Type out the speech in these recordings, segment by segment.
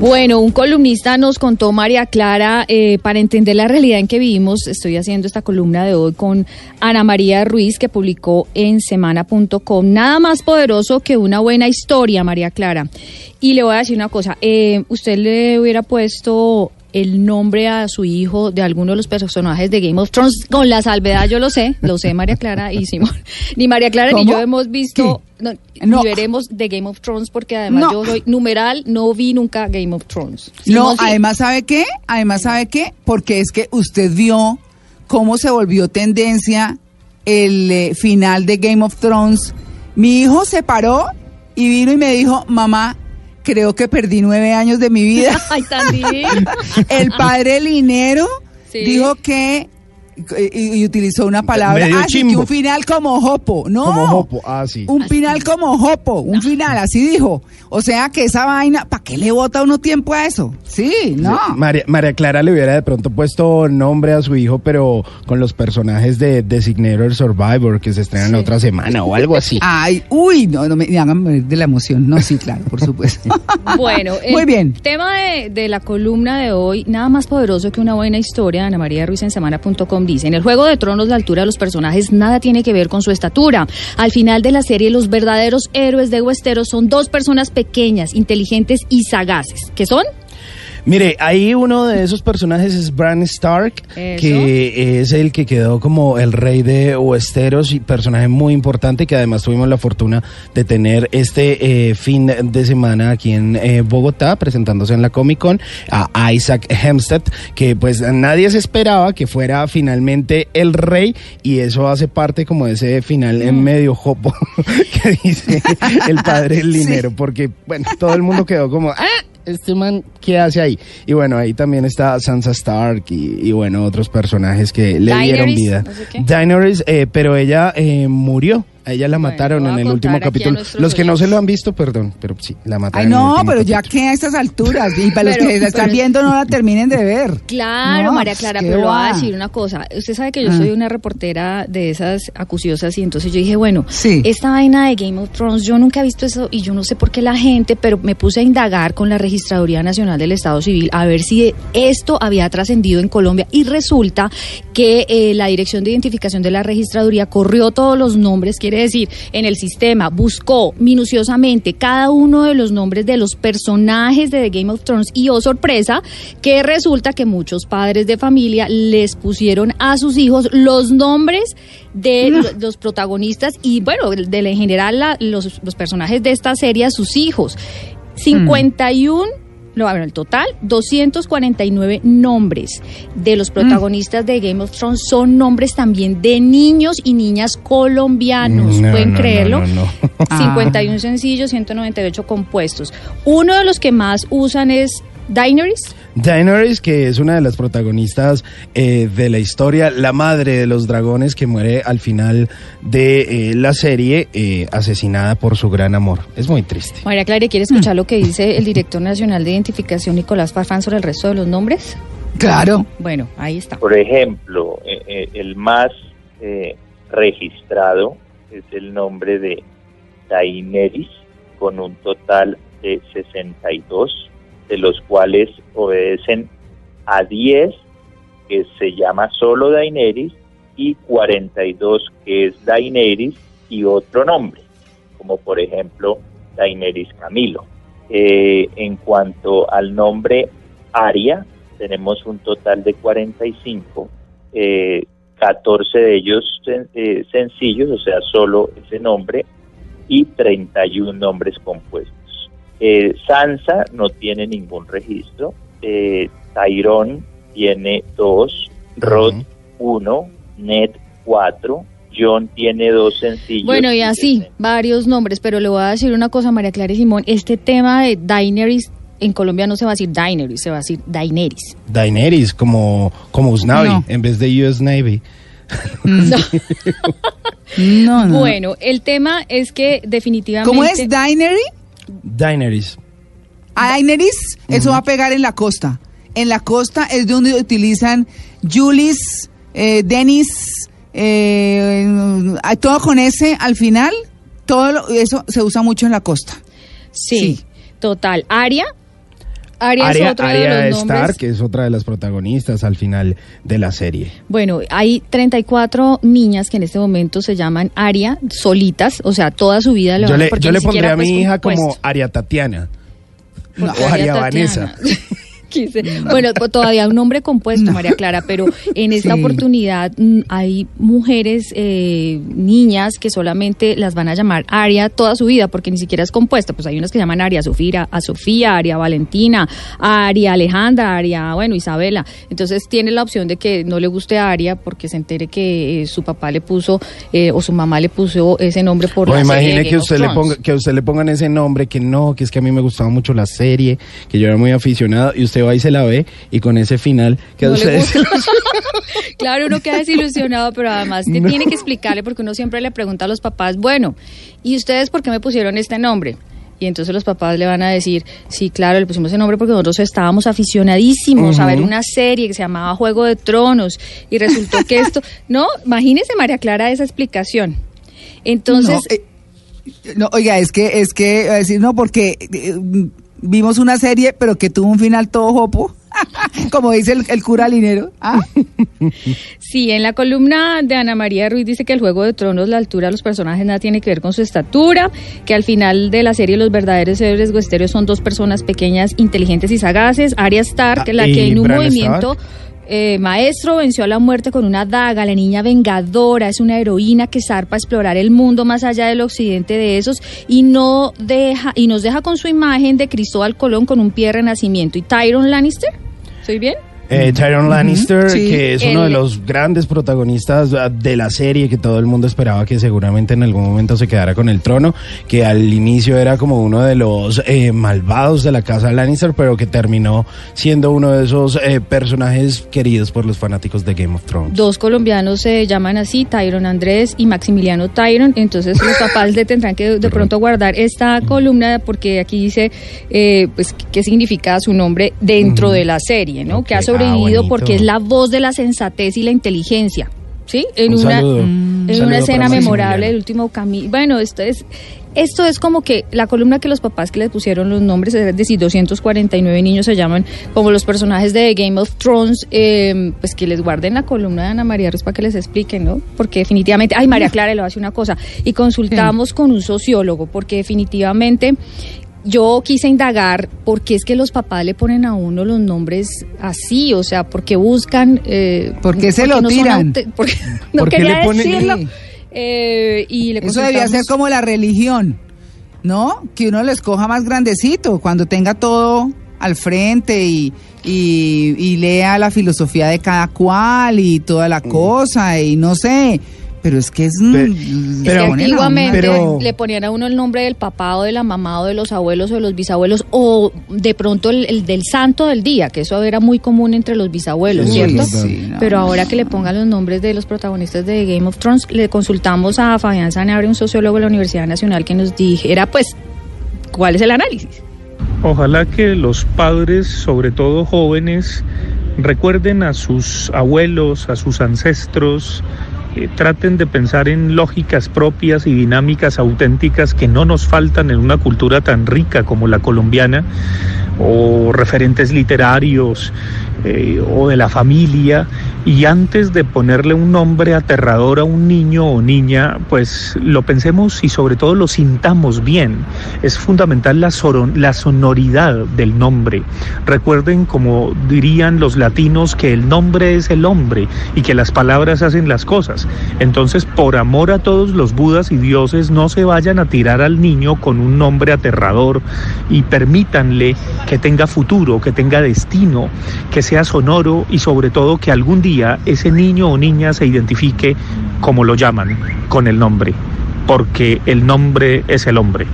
Bueno, un columnista nos contó, María Clara, eh, para entender la realidad en que vivimos, estoy haciendo esta columna de hoy con Ana María Ruiz, que publicó en semana.com, nada más poderoso que una buena historia, María Clara. Y le voy a decir una cosa, eh, usted le hubiera puesto el nombre a su hijo de alguno de los personajes de Game of Thrones, con la salvedad, yo lo sé, lo sé María Clara y Simón. Ni María Clara ni yo hemos visto, no, No. ni veremos de Game of Thrones, porque además No. yo soy numeral, no vi nunca Game of Thrones. No, sí. además, ¿sabe qué? Además, ¿sabe qué? Porque es que usted vio cómo se volvió tendencia el eh, final de Game of Thrones. Mi hijo se paró y vino y me dijo, mamá, creo que perdí nueve años de mi vida. Ay, tan el padre Linero Sí. dijo que y, y utilizó una palabra Medio así que un final como jopo, no, Como Jopo, ah, sí. un final como jopo, un final así dijo. O sea que esa vaina, ¿para qué le bota uno tiempo a eso? Sí, no. María, María Clara le hubiera de pronto puesto nombre a su hijo, pero con los personajes de Designator Survivor que se estrenan la otra semana o algo así. Ay, uy, no, no me hagan morir de la emoción. No, sí, claro, por supuesto. Bueno, el Muy bien. tema de, de la columna de hoy, nada más poderoso que una buena historia, Ana María Ruiz en semana.com dice, en el Juego de Tronos la altura de los personajes nada tiene que ver con su estatura. Al final de la serie los verdaderos héroes de Westeros son dos personas pequeñas, inteligentes y sagaces. ¿Qué son? Mire, ahí uno de esos personajes es Bran Stark, Eso. que es el que quedó como el rey de Westeros y personaje muy importante que además tuvimos la fortuna de tener este eh, fin de semana aquí en eh, Bogotá presentándose en la Comic Con a Isaac Hempstead, que pues nadie se esperaba que fuera finalmente el rey y eso hace parte como de ese final en medio jopo que dice el padre del dinero, porque bueno, todo el mundo quedó como... ¡Ah! Este man, ¿qué hace ahí? Y bueno, ahí también está Sansa Stark y, y bueno, otros personajes que le dieron vida. no sé qué. Daenerys, eh, pero ella eh, murió. A ella la Bueno, mataron en el último capítulo. Los que no se lo han visto, perdón, pero sí, la mataron. Ay, en el no, pero ya capítulo. que a estas alturas, y para los Pero- que la están viendo no la terminen de ver. Claro, No, María pues, Clara, pero le voy a decir una cosa. Usted sabe que yo Ah. soy una reportera de esas acuciosas y entonces yo dije, bueno, Sí. esta vaina de Game of Thrones, yo nunca he visto eso y yo no sé por qué la gente, pero me puse a indagar con la Registraduría Nacional del Estado Civil a ver si esto había trascendido en Colombia y resulta que eh, la Dirección de Identificación de la Registraduría corrió todos los nombres, quiere decir, en el sistema, buscó minuciosamente cada uno de los nombres de los personajes de The Game of Thrones y oh sorpresa, que resulta que muchos padres de familia les pusieron a sus hijos los nombres de lo- los protagonistas y bueno, de en general la- los, los personajes de esta serie a sus hijos. 51 no, bueno, el total, 249 nombres de los protagonistas de Game of Thrones son nombres también de niños y niñas colombianos. No, ¿Pueden no, creerlo? no. 51 sencillos, 198 compuestos. Uno de los que más usan es Daenerys. Daenerys, que es una de las protagonistas eh, de la historia, la madre de los dragones que muere al final de eh, la serie, eh, asesinada por su gran amor. Es muy triste. María Clara, ¿quiere escuchar lo que dice el director nacional de identificación, Nicolás Farfán, sobre el resto de los nombres? Claro. Bueno, ahí está. Por ejemplo, eh, eh, el más eh, registrado es el nombre de Daenerys, con un total de 62, de los cuales obedecen a 10, que se llama solo Daenerys, y 42, que es Daenerys y otro nombre, como por ejemplo Daenerys Camilo. Eh, en cuanto al nombre Aria, tenemos un total de 45, eh, 14 de ellos eh, sencillos, o sea, solo ese nombre, y 31 nombres compuestos. Eh, Sansa no tiene ningún registro, eh, Tyrone tiene dos, Rod uno, Ned cuatro, John tiene dos sencillos. Bueno, y así, varios nombres, pero le voy a decir una cosa, María Clara y Simón, este tema de Daenerys en Colombia no se va a decir Daenerys, se va a decir Daenerys. Daenerys, como, como Usnavi, No. en vez de US Navy. No. No, no. Bueno, el tema es que definitivamente... ¿Cómo es? ¿Dinery? Daenerys. A Daenerys, eso va a pegar en la costa. En la costa es donde utilizan Julis, eh, Dennis, eh, todo con ese al final. Todo lo- eso se usa mucho en la costa. Sí, Sí. total. Aria. Aria, es Arya, otro de los nombres. Stark, que es otra de las protagonistas al final de la serie. Bueno, hay 34 niñas que en este momento se llaman Aria, solitas, o sea, toda su vida le Yo van le, porque yo le pondré siquiera, a mi pues, hija como Aria Tatiana. ¿Por No, qué o Aria Tatiana? Vanessa. Quise- Bueno, pues todavía un nombre compuesto, María Clara, pero en esta Sí. oportunidad mm, hay mujeres, eh, niñas, que solamente las van a llamar Aria toda su vida, porque ni siquiera es compuesta. Pues hay unas que llaman Aria Sofía, a Sofía, Aria Valentina, Aria Alejandra, Aria, bueno, Isabela. Entonces tiene la opción de que no le guste a Aria porque se entere que eh, su papá le puso eh, o su mamá le puso ese nombre por O la serie de imagine que usted le ponga, que a usted le pongan ese nombre, que no, que es que a mí me gustaba mucho la serie, que yo era muy aficionado, y usted va y se la ve, y con ese final, que No ustedes claro, uno queda desilusionado, pero además que tiene que explicarle porque uno siempre le pregunta a los papás, bueno, ¿y ustedes por qué me pusieron este nombre? Y entonces los papás le van a decir, sí, claro, le pusimos ese nombre porque nosotros estábamos aficionadísimos a ver una serie que se llamaba Juego de Tronos y resultó que esto, no, imagínese María Clara esa explicación. Entonces, no, eh, no, oiga, es que, es que, decir, no, porque eh, vimos una serie, pero que tuvo un final todo jopo, como dice el, el cura linero. ¿ah? Sí, en la columna de Ana María Ruiz dice que el Juego de Tronos, la altura de los personajes nada tiene que ver con su estatura, que al final de la serie los verdaderos héroes huesterios son dos personas pequeñas, inteligentes y sagaces. Arya Stark, Ah, la ¿y que en un Bran movimiento Stark? Eh, maestro venció a la muerte con una daga, la niña vengadora, es una heroína que zarpa a explorar el mundo más allá del occidente de esos y no deja y nos deja con su imagen de Cristóbal Colón con un pie de renacimiento. ¿Y Tyron Lannister? ¿Estoy bien? Eh, Tyrion Lannister, sí. que es uno de los grandes protagonistas ah, de la serie, que todo el mundo esperaba que seguramente en algún momento se quedara con el trono, que al inicio era como uno de los eh, malvados de la casa Lannister, pero que terminó siendo uno de esos eh, personajes queridos por los fanáticos de Game of Thrones. Dos colombianos se llaman así, Tyron Andrés y Maximiliano Tyron. Entonces los papás le tendrán que de pronto guardar esta columna porque aquí dice eh, pues qué significa su nombre dentro de la serie, ¿no? Ok, Que ah, sobrevivido bonito. porque es la voz de la sensatez y la inteligencia. ¿Sí? En Un una, saludo. en Un una escena memorable del último camino. Bueno, esto es esto es como que la columna que los papás que les pusieron los nombres, es decir, 249 niños se llaman como los personajes de Game of Thrones, eh, pues que les guarden la columna de Ana María Ruiz para que les expliquen, ¿no? Porque definitivamente, ay, María Clara a decir una cosa, y consultamos con un sociólogo, porque definitivamente yo quise indagar por qué es que los papás le ponen a uno los nombres así, o sea, porque buscan... Eh, ¿Por qué se porque lo no tiran? porque no ¿Por qué quería le ponen- decirlo. Eh, y le Eso debía ser como la religión, ¿no? Que uno lo escoja más grandecito, cuando tenga todo al frente y, y, y lea la filosofía de cada cual y toda la cosa y no sé. Pero es que es... mm, Pe- le pero- uno- antiguamente pero- le ponían a uno el nombre del papá o de la mamá o de los abuelos o de los bisabuelos o de pronto el, el del santo del día, que eso era muy común entre los bisabuelos, Sí, ¿cierto? sí, no, Pero ahora que le pongan los nombres de los protagonistas de Game of Thrones, le consultamos a Fabián Sanabria, un sociólogo de la Universidad Nacional, que nos dijera, pues, ¿cuál es el análisis? Ojalá que los padres, sobre todo jóvenes, recuerden a sus abuelos, a sus ancestros, eh, traten de pensar en lógicas propias y dinámicas auténticas que no nos faltan en una cultura tan rica como la colombiana, o referentes literarios eh, o de la familia, y antes de ponerle un nombre aterrador a un niño o niña, pues lo pensemos y sobre todo lo sintamos bien. Es fundamental la, la sonoridad del nombre. Recuerden, como dirían los latinos, que el nombre es el hombre y que las palabras hacen las cosas. Entonces, por amor a todos los budas y dioses, no se vayan a tirar al niño con un nombre aterrador y permítanle que tenga futuro, que tenga destino, que sea sonoro y sobre todo que algún día ese niño o niña se identifique como lo llaman, con el nombre, porque el nombre es el hombre.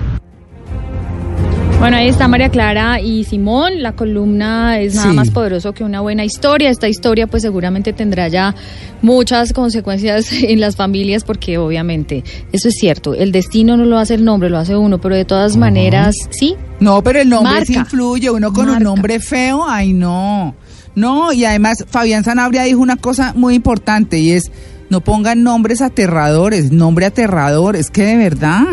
Bueno, ahí está María Clara y Simón. La columna es nada Sí. más poderoso que una buena historia. Esta historia pues seguramente tendrá ya muchas consecuencias en las familias porque obviamente eso es cierto. El destino no lo hace el nombre, lo hace uno, pero de todas maneras, sí. No, pero el nombre sí influye. Uno con un Marca. nombre feo, ay no. No, y además Fabián Sanabria dijo una cosa muy importante y es, no pongan nombres aterradores, nombre aterrador, es que de verdad,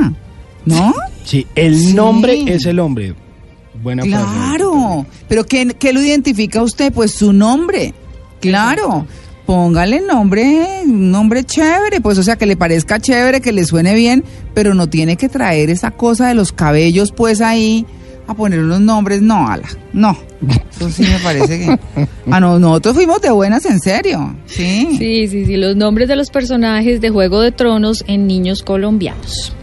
¿no? Sí, el Sí. nombre es el hombre. Buena. Claro, pero ¿qué, qué lo identifica usted? Pues su nombre, claro. Póngale nombre, un nombre chévere, pues o sea, que le parezca chévere, que le suene bien, pero no tiene que traer esa cosa de los cabellos pues ahí a poner unos nombres, no, ala, no. Eso sí me parece que... Ah, no, nosotros fuimos de buenas, en serio, sí. Sí, sí, sí. Los nombres de los personajes de Juego de Tronos en niños colombianos.